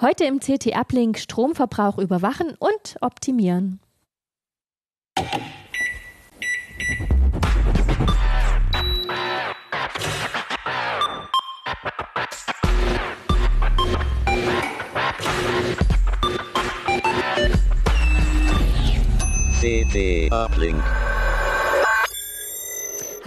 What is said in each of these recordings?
Heute im CT Uplink Stromverbrauch überwachen und optimieren. CT Uplink.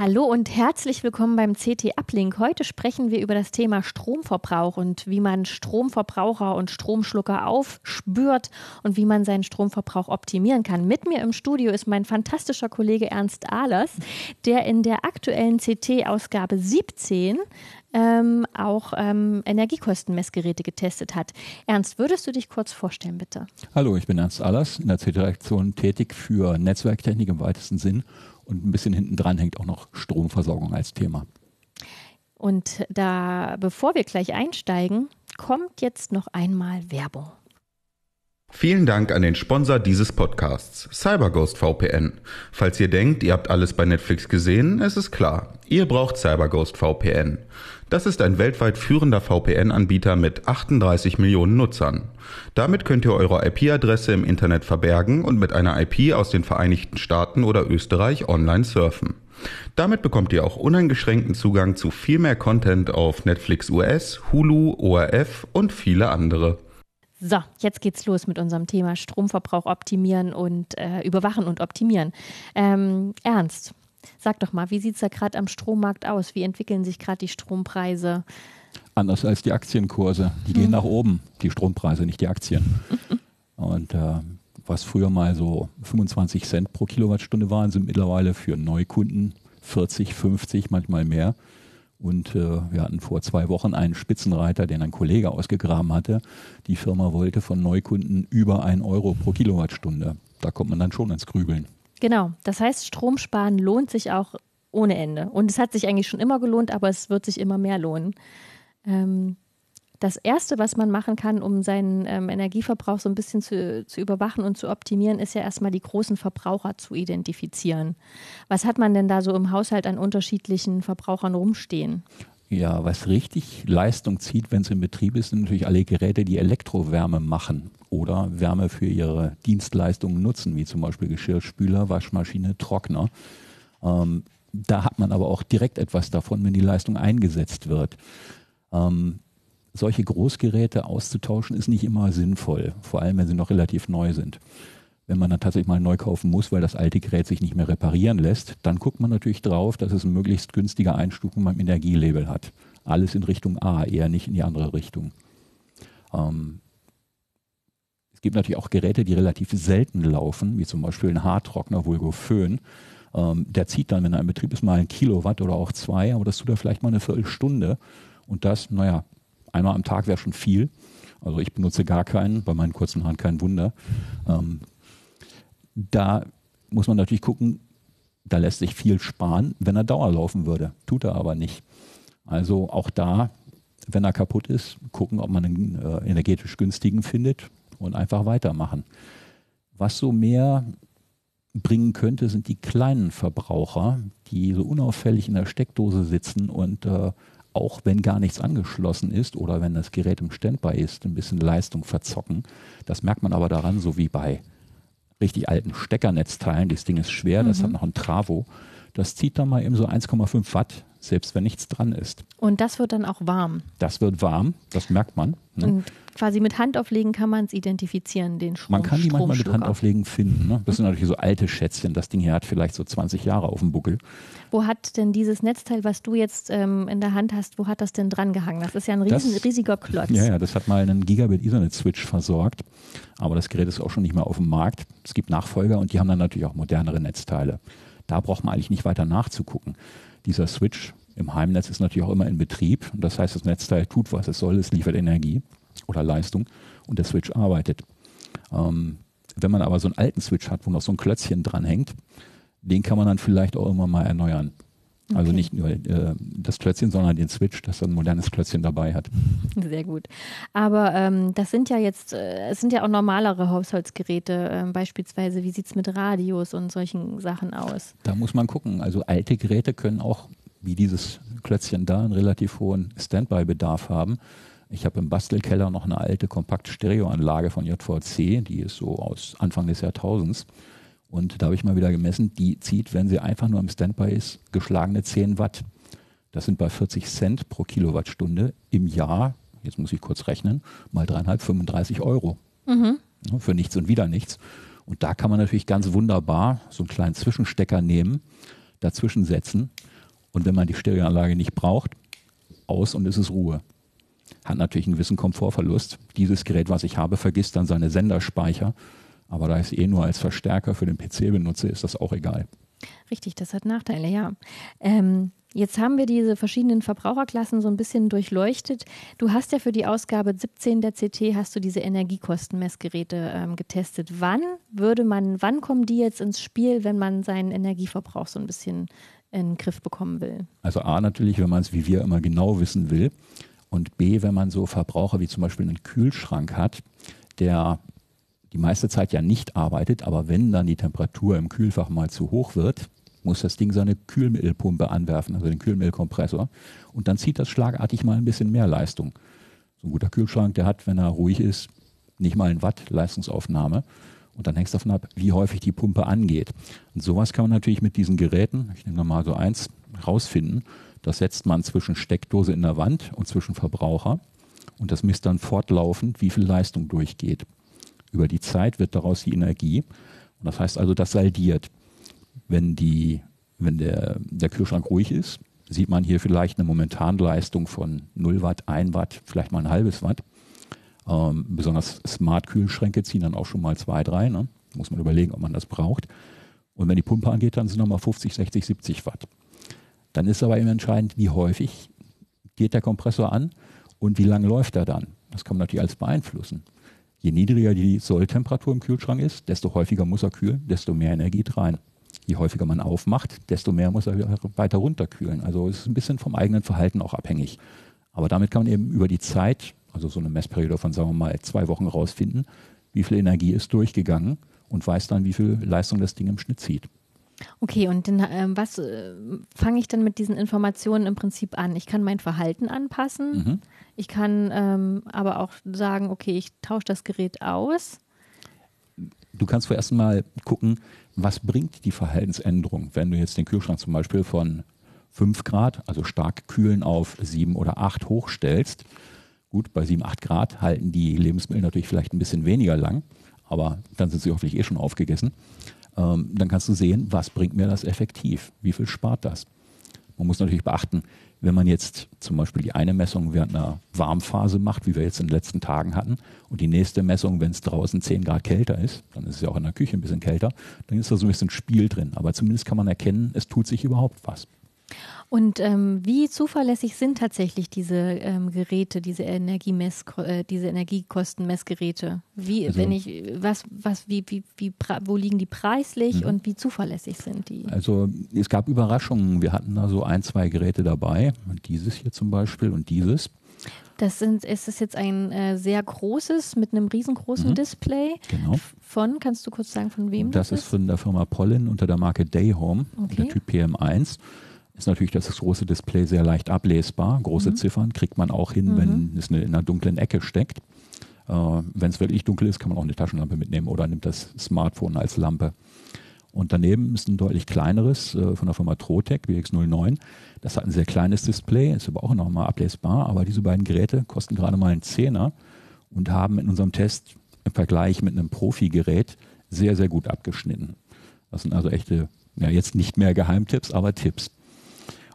Hallo und herzlich willkommen beim CT Uplink. Heute sprechen wir über das Thema Stromverbrauch und wie man Stromverbraucher und Stromschlucker aufspürt und wie man seinen Stromverbrauch optimieren kann. Mit mir im Studio ist mein fantastischer Kollege Ernst Ahlers, der in der aktuellen CT-Ausgabe 17 ähm, auch ähm, Energiekostenmessgeräte getestet hat. Ernst, würdest du dich kurz vorstellen, bitte? Hallo, ich bin Ernst Allers, in der CT-Redaktion tätig für Netzwerktechnik im weitesten Sinn und ein bisschen hinten dran hängt auch noch Stromversorgung als Thema. Und da, bevor wir gleich einsteigen, kommt jetzt noch einmal Werbung. Vielen Dank an den Sponsor dieses Podcasts, CyberGhost VPN. Falls ihr denkt, ihr habt alles bei Netflix gesehen, es ist klar, ihr braucht CyberGhost VPN. Das ist ein weltweit führender VPN-Anbieter mit 38 Millionen Nutzern. Damit könnt ihr eure IP-Adresse im Internet verbergen und mit einer IP aus den Vereinigten Staaten oder Österreich online surfen. Damit bekommt ihr auch uneingeschränkten Zugang zu viel mehr Content auf Netflix US, Hulu, ORF und viele andere. So, jetzt geht's los mit unserem Thema Stromverbrauch optimieren und äh, überwachen und optimieren. Ähm, Ernst, sag doch mal, wie sieht's da gerade am Strommarkt aus? Wie entwickeln sich gerade die Strompreise? Anders als die Aktienkurse. Die gehen hm. nach oben, die Strompreise, nicht die Aktien. und äh, was früher mal so 25 Cent pro Kilowattstunde waren, sind mittlerweile für Neukunden 40, 50, manchmal mehr. Und äh, wir hatten vor zwei Wochen einen Spitzenreiter, den ein Kollege ausgegraben hatte. Die Firma wollte von Neukunden über ein Euro pro Kilowattstunde. Da kommt man dann schon ins Grübeln. Genau. Das heißt, Stromsparen lohnt sich auch ohne Ende. Und es hat sich eigentlich schon immer gelohnt, aber es wird sich immer mehr lohnen. Ähm, das Erste, was man machen kann, um seinen ähm, Energieverbrauch so ein bisschen zu, zu überwachen und zu optimieren, ist ja erstmal die großen Verbraucher zu identifizieren. Was hat man denn da so im Haushalt an unterschiedlichen Verbrauchern rumstehen? Ja, was richtig Leistung zieht, wenn es in Betrieb ist, sind natürlich alle Geräte, die Elektrowärme machen oder Wärme für ihre Dienstleistungen nutzen, wie zum Beispiel Geschirrspüler, Waschmaschine, Trockner. Ähm, da hat man aber auch direkt etwas davon, wenn die Leistung eingesetzt wird. Ähm, solche Großgeräte auszutauschen, ist nicht immer sinnvoll, vor allem wenn sie noch relativ neu sind. Wenn man dann tatsächlich mal neu kaufen muss, weil das alte Gerät sich nicht mehr reparieren lässt, dann guckt man natürlich drauf, dass es eine möglichst günstige Einstufung beim Energielabel hat. Alles in Richtung A, eher nicht in die andere Richtung. Ähm, es gibt natürlich auch Geräte, die relativ selten laufen, wie zum Beispiel ein Haartrockner, Vulgo Föhn. Ähm, der zieht dann, wenn er in Betrieb ist, mal ein Kilowatt oder auch zwei, aber das tut er vielleicht mal eine Viertelstunde. Und das, naja, Einmal am Tag wäre schon viel. Also ich benutze gar keinen, bei meinen kurzen Haaren kein Wunder. Ähm, da muss man natürlich gucken, da lässt sich viel sparen, wenn er Dauer laufen würde. Tut er aber nicht. Also auch da, wenn er kaputt ist, gucken, ob man einen äh, energetisch günstigen findet und einfach weitermachen. Was so mehr bringen könnte, sind die kleinen Verbraucher, die so unauffällig in der Steckdose sitzen und äh, auch wenn gar nichts angeschlossen ist oder wenn das Gerät im Standby ist, ein bisschen Leistung verzocken. Das merkt man aber daran, so wie bei richtig alten Steckernetzteilen. Das Ding ist schwer, mhm. das hat noch ein Travo. Das zieht dann mal eben so 1,5 Watt, selbst wenn nichts dran ist. Und das wird dann auch warm. Das wird warm, das merkt man. Ne? Und quasi mit Handauflegen kann man es identifizieren, den Strom. Man kann die manchmal mit Handauflegen finden. Ne? Das sind natürlich so alte Schätzchen. Das Ding hier hat vielleicht so 20 Jahre auf dem Buckel. Wo hat denn dieses Netzteil, was du jetzt ähm, in der Hand hast, wo hat das denn dran gehangen? Das ist ja ein riesen, das, riesiger Klotz. Ja, ja, das hat mal einen Gigabit Ethernet-Switch versorgt. Aber das Gerät ist auch schon nicht mehr auf dem Markt. Es gibt Nachfolger und die haben dann natürlich auch modernere Netzteile. Da braucht man eigentlich nicht weiter nachzugucken. Dieser Switch im Heimnetz ist natürlich auch immer in Betrieb. Und das heißt, das Netzteil tut, was es soll. Es liefert Energie oder Leistung und der Switch arbeitet. Ähm, wenn man aber so einen alten Switch hat, wo noch so ein Klötzchen dran hängt, den kann man dann vielleicht auch immer mal erneuern. Also okay. Also nicht nur äh, das Klötzchen, sondern den Switch, das so ein modernes Klötzchen dabei hat. Sehr gut. Aber ähm, das sind ja jetzt, äh, es sind ja auch normalere Haushaltsgeräte, äh, beispielsweise, wie sieht es mit Radios und solchen Sachen aus? Da muss man gucken. Also alte Geräte können auch, wie dieses Klötzchen da, einen relativ hohen Standby-Bedarf haben. Ich habe im Bastelkeller noch eine alte Kompakt-Stereoanlage von JVC, die ist so aus Anfang des Jahrtausends. Und da habe ich mal wieder gemessen, die zieht, wenn sie einfach nur im Standby ist, geschlagene 10 Watt. Das sind bei 40 Cent pro Kilowattstunde im Jahr, jetzt muss ich kurz rechnen, mal dreieinhalb, 35 Euro. Mhm. Für nichts und wieder nichts. Und da kann man natürlich ganz wunderbar so einen kleinen Zwischenstecker nehmen, dazwischen setzen und wenn man die Stereoanlage nicht braucht, aus und es ist Ruhe. Hat natürlich einen gewissen Komfortverlust. Dieses Gerät, was ich habe, vergisst dann seine Senderspeicher. Aber da ich es eh nur als Verstärker für den PC benutze, ist das auch egal. Richtig, das hat Nachteile, ja. Ähm, jetzt haben wir diese verschiedenen Verbraucherklassen so ein bisschen durchleuchtet. Du hast ja für die Ausgabe 17 der CT hast du diese Energiekostenmessgeräte ähm, getestet. Wann würde man, wann kommen die jetzt ins Spiel, wenn man seinen Energieverbrauch so ein bisschen in den Griff bekommen will? Also A natürlich, wenn man es wie wir immer genau wissen will. Und B, wenn man so Verbraucher wie zum Beispiel einen Kühlschrank hat, der die meiste Zeit ja nicht arbeitet, aber wenn dann die Temperatur im Kühlfach mal zu hoch wird, muss das Ding seine Kühlmittelpumpe anwerfen, also den Kühlmittelkompressor. Und dann zieht das schlagartig mal ein bisschen mehr Leistung. So ein guter Kühlschrank, der hat, wenn er ruhig ist, nicht mal ein Watt Leistungsaufnahme. Und dann hängt es davon ab, wie häufig die Pumpe angeht. Und sowas kann man natürlich mit diesen Geräten, ich nehme mal so eins, rausfinden. Das setzt man zwischen Steckdose in der Wand und zwischen Verbraucher. Und das misst dann fortlaufend, wie viel Leistung durchgeht. Über die Zeit wird daraus die Energie. Und das heißt also, das saldiert. Wenn, die, wenn der, der Kühlschrank ruhig ist, sieht man hier vielleicht eine Momentanleistung von 0 Watt, 1 Watt, vielleicht mal ein halbes Watt. Ähm, besonders Smart-Kühlschränke ziehen dann auch schon mal zwei, drei. Ne? Muss man überlegen, ob man das braucht. Und wenn die Pumpe angeht, dann sind nochmal 50, 60, 70 Watt. Dann ist aber eben entscheidend, wie häufig geht der Kompressor an und wie lange läuft er dann. Das kann man natürlich alles beeinflussen. Je niedriger die Solltemperatur im Kühlschrank ist, desto häufiger muss er kühlen, desto mehr Energie rein. Je häufiger man aufmacht, desto mehr muss er weiter runterkühlen. Also es ist ein bisschen vom eigenen Verhalten auch abhängig. Aber damit kann man eben über die Zeit also so eine Messperiode von, sagen wir mal, zwei Wochen rausfinden, wie viel Energie ist durchgegangen und weiß dann, wie viel Leistung das Ding im Schnitt zieht. Okay, und dann, äh, was äh, fange ich dann mit diesen Informationen im Prinzip an? Ich kann mein Verhalten anpassen. Mhm. Ich kann ähm, aber auch sagen, okay, ich tausche das Gerät aus. Du kannst vorerst mal gucken, was bringt die Verhaltensänderung, wenn du jetzt den Kühlschrank zum Beispiel von 5 Grad, also stark kühlen, auf 7 oder 8 hochstellst Gut, bei 7, 8 Grad halten die Lebensmittel natürlich vielleicht ein bisschen weniger lang, aber dann sind sie hoffentlich eh schon aufgegessen. Ähm, dann kannst du sehen, was bringt mir das effektiv? Wie viel spart das? Man muss natürlich beachten, wenn man jetzt zum Beispiel die eine Messung während einer Warmphase macht, wie wir jetzt in den letzten Tagen hatten, und die nächste Messung, wenn es draußen 10 Grad kälter ist, dann ist es ja auch in der Küche ein bisschen kälter, dann ist da so ein bisschen Spiel drin. Aber zumindest kann man erkennen, es tut sich überhaupt was. Und ähm, wie zuverlässig sind tatsächlich diese ähm, Geräte, diese Energiemess, äh, diese Energiekostenmessgeräte? Wie, also, wenn ich, was, was, wie, wie, wie, wo liegen die preislich mhm. und wie zuverlässig sind die? Also es gab Überraschungen. Wir hatten da so ein, zwei Geräte dabei, dieses hier zum Beispiel und dieses. Das sind, ist es jetzt ein äh, sehr großes mit einem riesengroßen mhm. Display. Genau. Von, kannst du kurz sagen, von wem das, das ist? Das ist von der Firma Pollen unter der Marke Dayhome, okay. der Typ PM1 ist natürlich das große Display sehr leicht ablesbar. Große mhm. Ziffern kriegt man auch hin, mhm. wenn es in einer dunklen Ecke steckt. Äh, wenn es wirklich dunkel ist, kann man auch eine Taschenlampe mitnehmen oder nimmt das Smartphone als Lampe. Und daneben ist ein deutlich kleineres äh, von der Firma Trotec, WX09. Das hat ein sehr kleines Display, ist aber auch nochmal ablesbar. Aber diese beiden Geräte kosten gerade mal einen Zehner und haben in unserem Test im Vergleich mit einem Profi-Gerät sehr, sehr gut abgeschnitten. Das sind also echte, ja jetzt nicht mehr Geheimtipps, aber Tipps.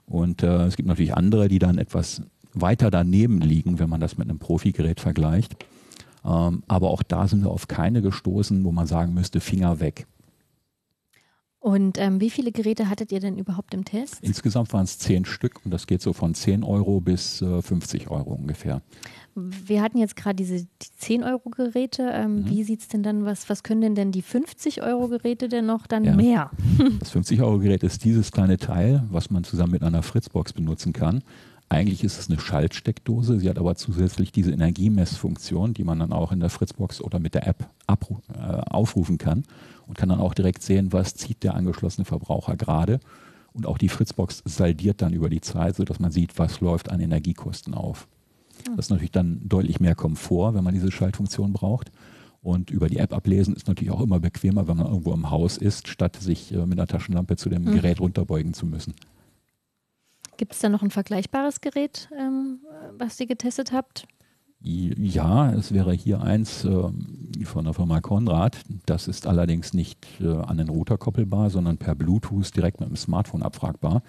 Und äh, es gibt natürlich andere, die dann etwas weiter daneben liegen, wenn man das mit einem Profigerät vergleicht. Ähm, aber auch da sind wir auf keine gestoßen, wo man sagen müsste, Finger weg. Und ähm, wie viele Geräte hattet ihr denn überhaupt im Test? Insgesamt waren es zehn Stück und das geht so von 10 Euro bis äh, 50 Euro ungefähr. Wir hatten jetzt gerade diese die 10-Euro-Geräte. Ähm, mhm. Wie sieht es denn dann, was, was können denn, denn die 50-Euro-Geräte denn noch dann ja. mehr? Das 50-Euro-Gerät ist dieses kleine Teil, was man zusammen mit einer Fritzbox benutzen kann. Eigentlich ist es eine Schaltsteckdose, sie hat aber zusätzlich diese Energiemessfunktion, die man dann auch in der Fritzbox oder mit der App äh, aufrufen kann und kann dann auch direkt sehen, was zieht der angeschlossene Verbraucher gerade. Und auch die Fritzbox saldiert dann über die Zeit, sodass man sieht, was läuft an Energiekosten auf. Das ist natürlich dann deutlich mehr Komfort, wenn man diese Schaltfunktion braucht. Und über die App ablesen ist natürlich auch immer bequemer, wenn man irgendwo im Haus ist, statt sich äh, mit einer Taschenlampe zu dem mhm. Gerät runterbeugen zu müssen. Gibt es da noch ein vergleichbares Gerät, ähm, was ihr getestet habt? Ja, es wäre hier eins äh, von der Firma Konrad. Das ist allerdings nicht äh, an den Router koppelbar, sondern per Bluetooth direkt mit dem Smartphone abfragbar.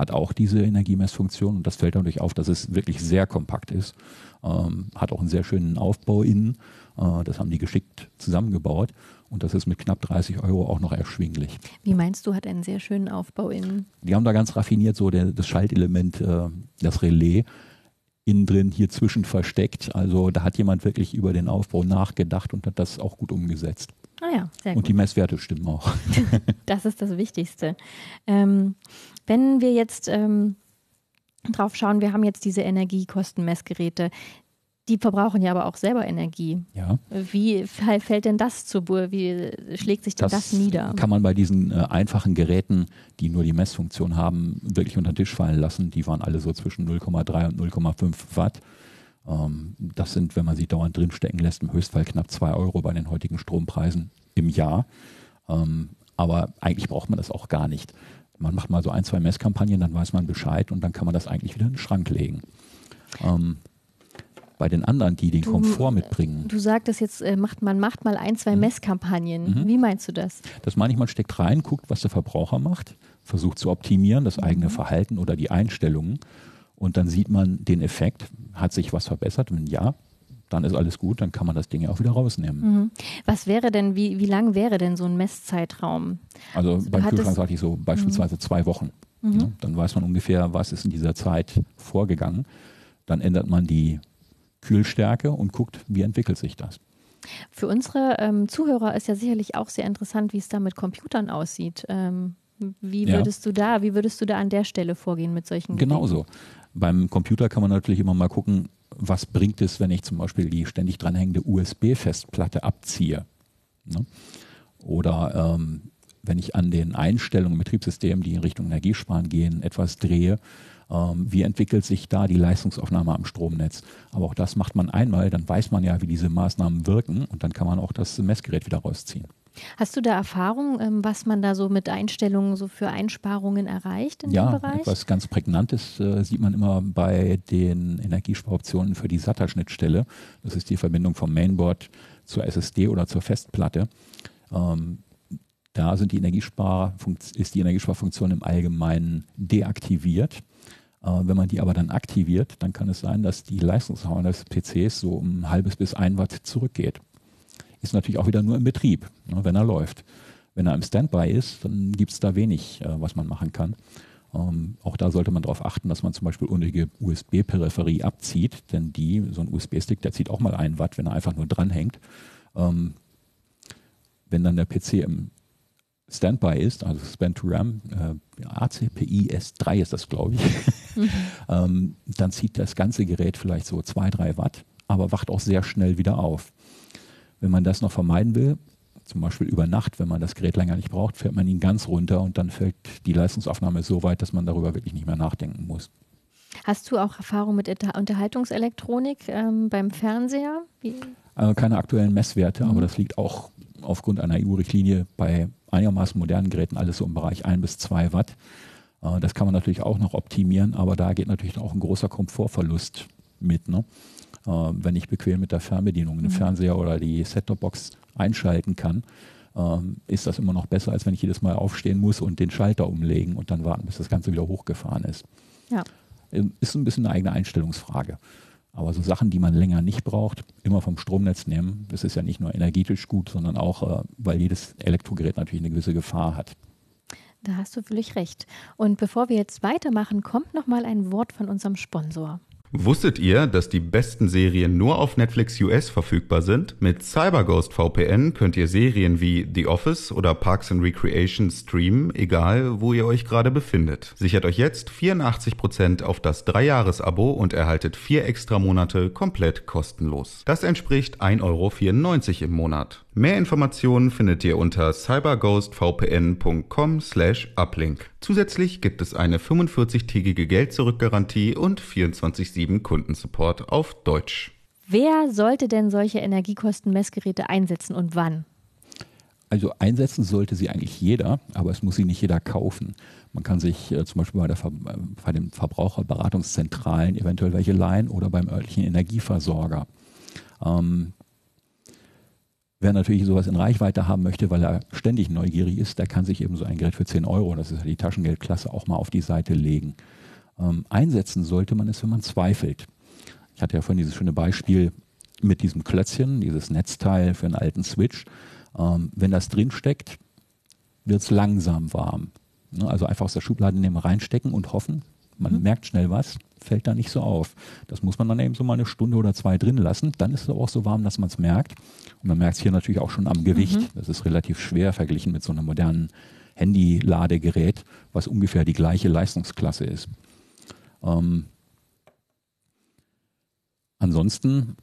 Hat auch diese Energiemessfunktion und das fällt dadurch auf, dass es wirklich sehr kompakt ist. Ähm, hat auch einen sehr schönen Aufbau innen. Äh, das haben die geschickt zusammengebaut und das ist mit knapp 30 Euro auch noch erschwinglich. Wie meinst du, hat einen sehr schönen Aufbau innen? Die haben da ganz raffiniert so der, das Schaltelement, äh, das Relais innen drin hier zwischen versteckt. Also da hat jemand wirklich über den Aufbau nachgedacht und hat das auch gut umgesetzt. Ah ja, sehr gut. Und die Messwerte stimmen auch. das ist das Wichtigste. Ähm, wenn wir jetzt ähm, drauf schauen, wir haben jetzt diese Energiekostenmessgeräte. Die verbrauchen ja aber auch selber Energie. Ja. Wie fällt denn das zu Bur? Wie schlägt sich denn das, das nieder? Kann man bei diesen äh, einfachen Geräten, die nur die Messfunktion haben, wirklich unter den Tisch fallen lassen. Die waren alle so zwischen 0,3 und 0,5 Watt. Ähm, das sind, wenn man sie dauernd drinstecken lässt, im Höchstfall knapp 2 Euro bei den heutigen Strompreisen im Jahr. Ähm, aber eigentlich braucht man das auch gar nicht. Man macht mal so ein, zwei Messkampagnen, dann weiß man Bescheid und dann kann man das eigentlich wieder in den Schrank legen. Ähm, bei den anderen, die den du, Komfort mitbringen. Du sagtest jetzt, äh, macht, man macht mal ein, zwei mhm. Messkampagnen. Mhm. Wie meinst du das? Das meine ich, man steckt rein, guckt, was der Verbraucher macht, versucht zu optimieren, das eigene mhm. Verhalten oder die Einstellungen. Und dann sieht man den Effekt. Hat sich was verbessert? Wenn ja, dann ist alles gut, dann kann man das Ding ja auch wieder rausnehmen. Mhm. Was wäre denn, wie, wie lang wäre denn so ein Messzeitraum? Also, also beim Kühlschrank sage ich so beispielsweise mhm. zwei Wochen. Mhm. Ja, dann weiß man ungefähr, was ist in dieser Zeit vorgegangen. Dann ändert man die Kühlstärke und guckt, wie entwickelt sich das. Für unsere ähm, Zuhörer ist ja sicherlich auch sehr interessant, wie es da mit Computern aussieht. Ähm, wie würdest ja. du da, wie würdest du da an der Stelle vorgehen mit solchen? Genauso. Beim Computer kann man natürlich immer mal gucken, was bringt es, wenn ich zum Beispiel die ständig dranhängende USB-Festplatte abziehe. Ne? Oder ähm, wenn ich an den Einstellungen im Betriebssystem, die in Richtung Energiesparen gehen, etwas drehe, ähm, wie entwickelt sich da die Leistungsaufnahme am Stromnetz. Aber auch das macht man einmal, dann weiß man ja, wie diese Maßnahmen wirken und dann kann man auch das Messgerät wieder rausziehen. Hast du da Erfahrung, ähm, was man da so mit Einstellungen so für Einsparungen erreicht in ja, dem Bereich? etwas ganz Prägnantes äh, sieht man immer bei den Energiesparoptionen für die SATA-Schnittstelle. Das ist die Verbindung vom Mainboard zur SSD oder zur Festplatte. Ähm, da sind die ist die Energiesparfunktion im Allgemeinen deaktiviert. Äh, wenn man die aber dann aktiviert, dann kann es sein, dass die Leistungsdauer des PCs so um ein halbes bis ein Watt zurückgeht. Ist natürlich auch wieder nur im Betrieb, ne, wenn er läuft. Wenn er im Standby ist, dann gibt es da wenig, äh, was man machen kann. Ähm, auch da sollte man darauf achten, dass man zum Beispiel unnötige USB-Peripherie abzieht, denn die, so ein USB-Stick, der zieht auch mal ein Watt, wenn er einfach nur dranhängt. Ähm, wenn dann der PC im Standby ist, also Spend to RAM, äh, ACPI S3 ist das, glaube ich, mhm. ähm, dann zieht das ganze Gerät vielleicht so zwei, drei Watt, aber wacht auch sehr schnell wieder auf. Wenn man das noch vermeiden will, zum Beispiel über Nacht, wenn man das Gerät länger nicht braucht, fährt man ihn ganz runter und dann fällt die Leistungsaufnahme so weit, dass man darüber wirklich nicht mehr nachdenken muss. Hast du auch Erfahrung mit Unterhaltungselektronik ähm, beim Fernseher? Also keine aktuellen Messwerte, mhm. aber das liegt auch aufgrund einer EU-Richtlinie bei einigermaßen modernen Geräten alles so im Bereich 1 bis 2 Watt. Äh, das kann man natürlich auch noch optimieren, aber da geht natürlich auch ein großer Komfortverlust mit. Ne? Äh, wenn ich bequem mit der Fernbedienung den mhm. Fernseher oder die Set-Top-Box einschalten kann, ähm, ist das immer noch besser, als wenn ich jedes Mal aufstehen muss und den Schalter umlegen und dann warten, bis das Ganze wieder hochgefahren ist. Ja. Ähm, ist ein bisschen eine eigene Einstellungsfrage. Aber so Sachen, die man länger nicht braucht, immer vom Stromnetz nehmen. Das ist ja nicht nur energetisch gut, sondern auch, äh, weil jedes Elektrogerät natürlich eine gewisse Gefahr hat. Da hast du völlig recht. Und bevor wir jetzt weitermachen, kommt noch mal ein Wort von unserem Sponsor. Wusstet ihr, dass die besten Serien nur auf Netflix US verfügbar sind? Mit CyberGhost VPN könnt ihr Serien wie The Office oder Parks and Recreation streamen, egal wo ihr euch gerade befindet. Sichert euch jetzt 84% auf das 3-Jahres-Abo und erhaltet 4 extra Monate komplett kostenlos. Das entspricht 1,94 Euro im Monat. Mehr Informationen findet ihr unter cyberghostvpn.com/uplink. Zusätzlich gibt es eine 45-tägige Geld-zurück-Garantie und 24/7 Kundensupport auf Deutsch. Wer sollte denn solche Energiekostenmessgeräte einsetzen und wann? Also einsetzen sollte sie eigentlich jeder, aber es muss sie nicht jeder kaufen. Man kann sich äh, zum Beispiel bei, der Ver äh, bei den Verbraucherberatungszentralen eventuell welche leihen oder beim örtlichen Energieversorger. Ähm, Wer natürlich sowas in Reichweite haben möchte, weil er ständig neugierig ist, der kann sich eben so ein Gerät für 10 Euro, das ist ja die Taschengeldklasse, auch mal auf die Seite legen. Ähm, einsetzen sollte man es, wenn man zweifelt. Ich hatte ja vorhin dieses schöne Beispiel mit diesem Klötzchen, dieses Netzteil für einen alten Switch. Ähm, wenn das drin steckt, wird es langsam warm. Ne? Also einfach aus der Schublade nehmen, reinstecken und hoffen, man mhm. merkt schnell was, fällt da nicht so auf. Das muss man dann eben so mal eine Stunde oder zwei drin lassen. Dann ist es auch so warm, dass man es merkt. Und man merkt es hier natürlich auch schon am Gewicht. Mhm. Das ist relativ schwer verglichen mit so einem modernen Handy-Ladegerät, was ungefähr die gleiche Leistungsklasse ist. Ähm, ansonsten,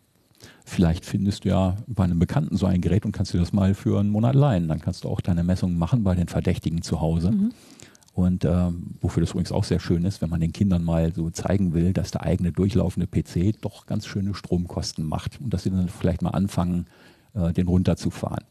vielleicht findest du ja bei einem Bekannten so ein Gerät und kannst dir das mal für einen Monat leihen. Dann kannst du auch deine Messungen machen bei den Verdächtigen zu Hause. Mhm. Und ähm, wofür das übrigens auch sehr schön ist, wenn man den Kindern mal so zeigen will, dass der eigene durchlaufende PC doch ganz schöne Stromkosten macht und dass sie dann vielleicht mal anfangen, äh, den runterzufahren.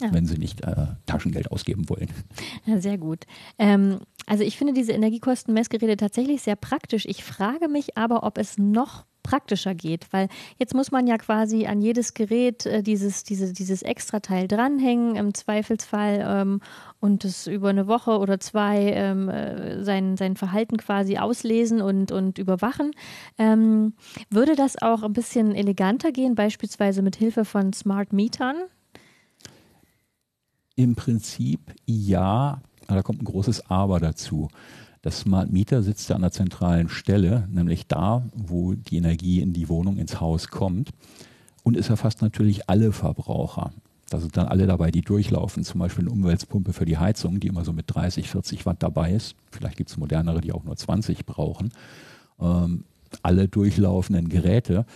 Ja. wenn sie nicht äh, Taschengeld ausgeben wollen. Ja, sehr gut. Ähm, also ich finde diese Energiekostenmessgeräte tatsächlich sehr praktisch. Ich frage mich aber, ob es noch praktischer geht, weil jetzt muss man ja quasi an jedes Gerät äh, dieses, diese, dieses Extrateil dranhängen, im Zweifelsfall ähm, und es über eine Woche oder zwei ähm, äh, sein, sein Verhalten quasi auslesen und, und überwachen. Ähm, würde das auch ein bisschen eleganter gehen, beispielsweise mit Hilfe von Smart Metern? Im Prinzip ja, aber da kommt ein großes Aber dazu. Das Smart Meter sitzt ja an der zentralen Stelle, nämlich da, wo die Energie in die Wohnung, ins Haus kommt. Und es erfasst natürlich alle Verbraucher. Da sind dann alle dabei, die durchlaufen. Zum Beispiel eine Umweltpumpe für die Heizung, die immer so mit 30, 40 Watt dabei ist. Vielleicht gibt es modernere, die auch nur 20 brauchen. Ähm, alle durchlaufenden Geräte.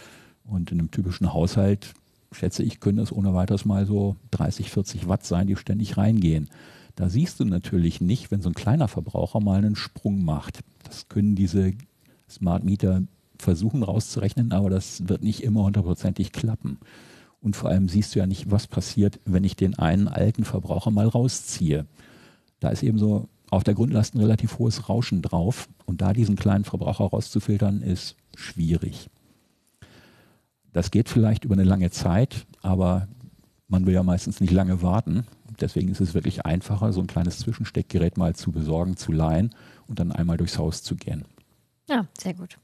Und in einem typischen Haushalt, schätze ich, können es ohne weiteres mal so 30, 40 Watt sein, die ständig reingehen. Da siehst du natürlich nicht, wenn so ein kleiner Verbraucher mal einen Sprung macht. Das können diese Smart Meter versuchen rauszurechnen, aber das wird nicht immer hundertprozentig klappen. Und vor allem siehst du ja nicht, was passiert, wenn ich den einen alten Verbraucher mal rausziehe. Da ist eben so auf der Grundlast ein relativ hohes Rauschen drauf. Und da diesen kleinen Verbraucher rauszufiltern, ist schwierig. Das geht vielleicht über eine lange Zeit, aber man will ja meistens nicht lange warten. Deswegen ist es wirklich einfacher, so ein kleines Zwischensteckgerät mal zu besorgen, zu leihen und dann einmal durchs Haus zu gehen. Ja, sehr gut.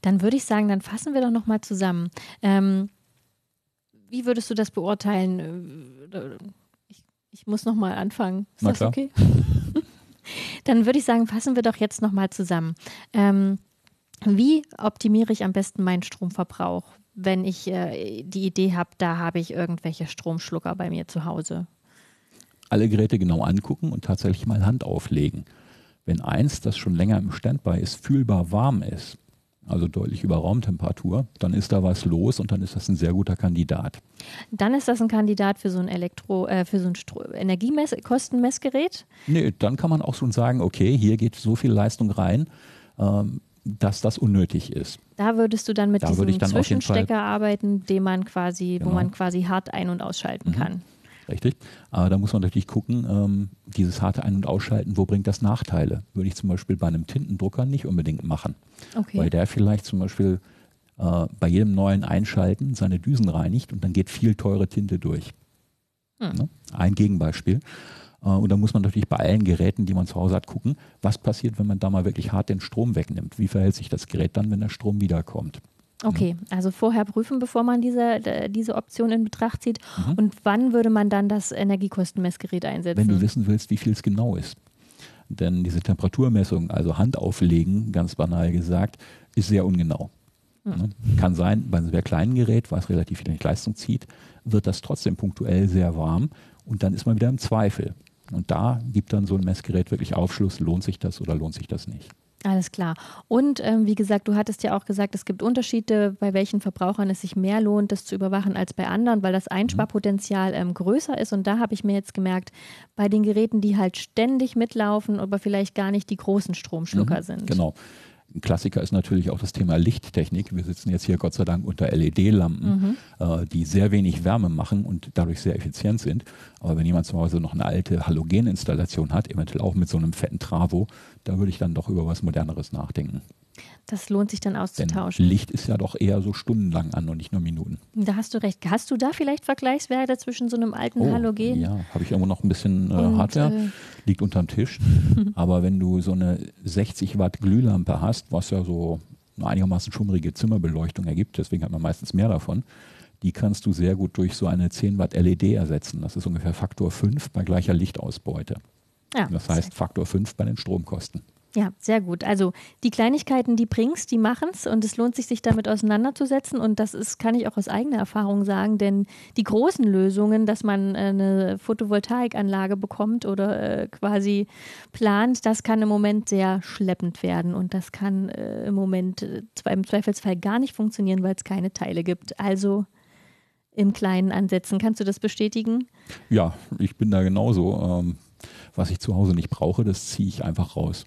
Dann würde ich sagen, dann fassen wir doch nochmal zusammen. Ähm, wie würdest du das beurteilen? Äh, ich, ich muss nochmal anfangen. Ist Na das klar. okay? dann würde ich sagen, fassen wir doch jetzt nochmal zusammen. Ähm, wie optimiere ich am besten meinen Stromverbrauch, wenn ich äh, die Idee habe, da habe ich irgendwelche Stromschlucker bei mir zu Hause? alle Geräte genau angucken und tatsächlich mal Hand auflegen. Wenn eins, das schon länger im Standby ist, fühlbar warm ist, also deutlich über Raumtemperatur, dann ist da was los und dann ist das ein sehr guter Kandidat. Dann ist das ein Kandidat für so ein Elektro, äh, für so ein Energiekostenmessgerät? Nee, dann kann man auch schon sagen, okay, hier geht so viel Leistung rein, ähm, dass das unnötig ist. Da würdest du dann mit da diesem Zwischenstecker arbeiten, den man quasi, genau. wo man quasi hart ein- und ausschalten mhm. kann. Richtig. Aber da muss man natürlich gucken, ähm, dieses harte Ein- und Ausschalten, wo bringt das Nachteile? Würde ich zum Beispiel bei einem Tintendrucker nicht unbedingt machen. Okay. Weil der vielleicht zum Beispiel äh, bei jedem neuen Einschalten seine Düsen reinigt und dann geht viel teure Tinte durch. Hm. Ne? Ein Gegenbeispiel. Äh, und da muss man natürlich bei allen Geräten, die man zu Hause hat, gucken, was passiert, wenn man da mal wirklich hart den Strom wegnimmt. Wie verhält sich das Gerät dann, wenn der Strom wiederkommt? Okay, also vorher prüfen, bevor man diese, diese Option in Betracht zieht. Mhm. Und wann würde man dann das Energiekostenmessgerät einsetzen? Wenn du wissen willst, wie viel es genau ist. Denn diese Temperaturmessung, also Hand auflegen, ganz banal gesagt, ist sehr ungenau. Mhm. Kann sein, bei einem sehr kleinen Gerät, was relativ viel Leistung zieht, wird das trotzdem punktuell sehr warm und dann ist man wieder im Zweifel. Und da gibt dann so ein Messgerät wirklich Aufschluss, lohnt sich das oder lohnt sich das nicht. Alles klar. Und ähm, wie gesagt, du hattest ja auch gesagt, es gibt Unterschiede, bei welchen Verbrauchern es sich mehr lohnt, das zu überwachen als bei anderen, weil das Einsparpotenzial ähm, größer ist. Und da habe ich mir jetzt gemerkt, bei den Geräten, die halt ständig mitlaufen, aber vielleicht gar nicht die großen Stromschlucker Mhm, sind. Genau. Ein Klassiker ist natürlich auch das Thema Lichttechnik. Wir sitzen jetzt hier Gott sei Dank unter LED-Lampen, äh, die sehr wenig Wärme machen und dadurch sehr effizient sind. Aber wenn jemand zu Hause noch eine alte Halogeninstallation hat, eventuell auch mit so einem fetten Travo, da würde ich dann doch über was Moderneres nachdenken. Das lohnt sich dann Denn auszutauschen. Licht ist ja doch eher so stundenlang an und nicht nur Minuten. Da hast du recht. Hast du da vielleicht Vergleichswerte zwischen so einem alten Halogen? Oh, Ja, habe ich irgendwo noch ein bisschen äh, Und, Hardware, äh, liegt unterm Tisch. Aber wenn du so eine 60 Watt Glühlampe hast, was ja so eine einigermaßen schummrige Zimmerbeleuchtung ergibt, deswegen hat man meistens mehr davon, die kannst du sehr gut durch so eine 10 Watt LED ersetzen. Das ist ungefähr Faktor 5 bei gleicher Lichtausbeute. Ja, Das heißt Faktor 5 bei den Stromkosten. Ja, sehr gut. Also die Kleinigkeiten, die bringst, die machen's und es lohnt sich, sich damit auseinanderzusetzen. Und das ist, kann ich auch aus eigener Erfahrung sagen, denn die großen Lösungen, dass man äh, eine Photovoltaikanlage bekommt oder äh, quasi plant, das kann im Moment sehr schleppend werden und das kann äh, im Moment im Zweifelsfall gar nicht funktionieren, weil es keine Teile gibt. Also im Kleinen ansetzen. Kannst du das bestätigen? Ja, ich bin da genauso. Ähm, was ich zu Hause nicht brauche, das ziehe ich einfach raus.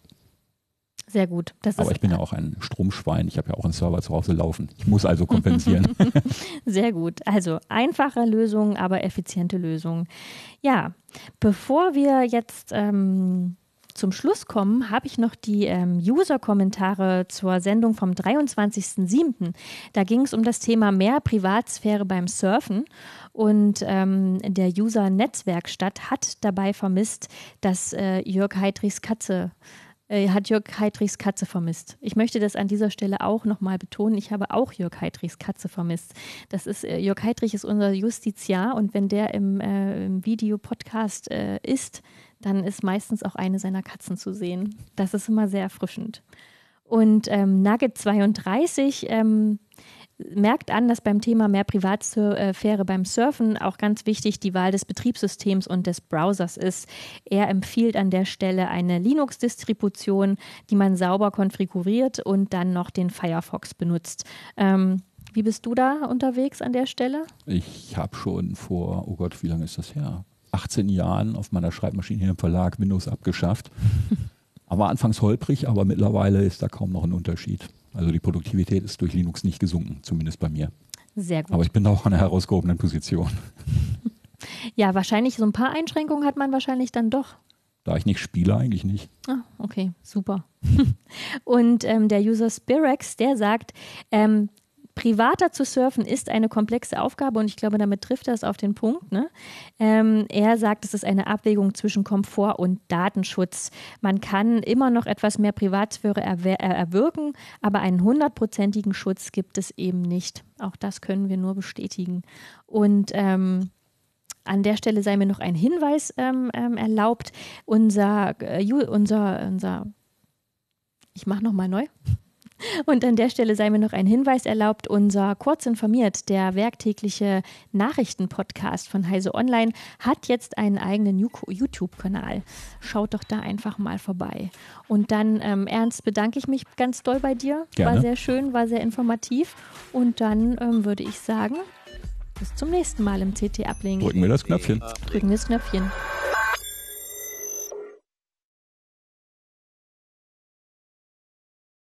Sehr gut. Das Aber ich bin ja auch ein Stromschwein. Ich habe ja auch einen Server zu Hause laufen. Ich muss also kompensieren. Sehr gut. Also einfache Lösungen, aber effiziente Lösungen. Ja, bevor wir jetzt ähm, zum Schluss kommen, habe ich noch die ähm, User-Kommentare zur Sendung vom 23.07. Da ging es um das Thema mehr Privatsphäre beim Surfen. Und ähm, der User Netzwerkstatt hat dabei vermisst, dass äh, Jörg Heidrichs Katze äh, hat Jörg Heidrichs Katze vermisst. Ich möchte das an dieser Stelle auch nochmal betonen. Ich habe auch Jörg Heidrichs Katze vermisst. Das ist, äh, Jörg Heidrich ist unser Justiziar und wenn der im, äh, im Videopodcast äh, ist, dann ist meistens auch eine seiner Katzen zu sehen. Das ist immer sehr erfrischend. Und ähm, Nugget 32 ähm, merkt an, dass beim Thema mehr Privatsphäre beim Surfen auch ganz wichtig die Wahl des Betriebssystems und des Browsers ist. Er empfiehlt an der Stelle eine Linux-Distribution, die man sauber konfiguriert und dann noch den Firefox benutzt. Ähm, wie bist du da unterwegs an der Stelle? Ich habe schon vor, oh Gott, wie lange ist das her? 18 Jahren auf meiner Schreibmaschine hier im Verlag Windows abgeschafft. Aber anfangs holprig, aber mittlerweile ist da kaum noch ein Unterschied. Also die Produktivität ist durch Linux nicht gesunken, zumindest bei mir. Sehr gut. Aber ich bin auch in einer herausgehobenen Position. Ja, wahrscheinlich so ein paar Einschränkungen hat man wahrscheinlich dann doch. Da ich nicht spiele, eigentlich nicht. Ah, okay, super. Und ähm, der User Spirex, der sagt, ähm, privater zu surfen ist eine komplexe Aufgabe und ich glaube, damit trifft er es auf den Punkt. Ne? Ähm, er sagt, es ist eine Abwägung zwischen Komfort und Datenschutz. Man kann immer noch etwas mehr Privatsphäre erwer äh, erwirken, aber einen hundertprozentigen Schutz gibt es eben nicht. Auch das können wir nur bestätigen. Und ähm, an der Stelle sei mir noch ein Hinweis ähm, ähm, erlaubt. Unser, äh, unser, unser, ich mache nochmal neu. Und an der Stelle sei mir noch ein Hinweis erlaubt. Unser Kurz informiert, der werktägliche Nachrichtenpodcast von Heise Online, hat jetzt einen eigenen YouTube-Kanal. Schaut doch da einfach mal vorbei. Und dann, ähm, Ernst, bedanke ich mich ganz doll bei dir. War Gerne. sehr schön, war sehr informativ. Und dann ähm, würde ich sagen, bis zum nächsten Mal im CT Ablink. Drücken wir das Knöpfchen. Drücken wir das Knöpfchen.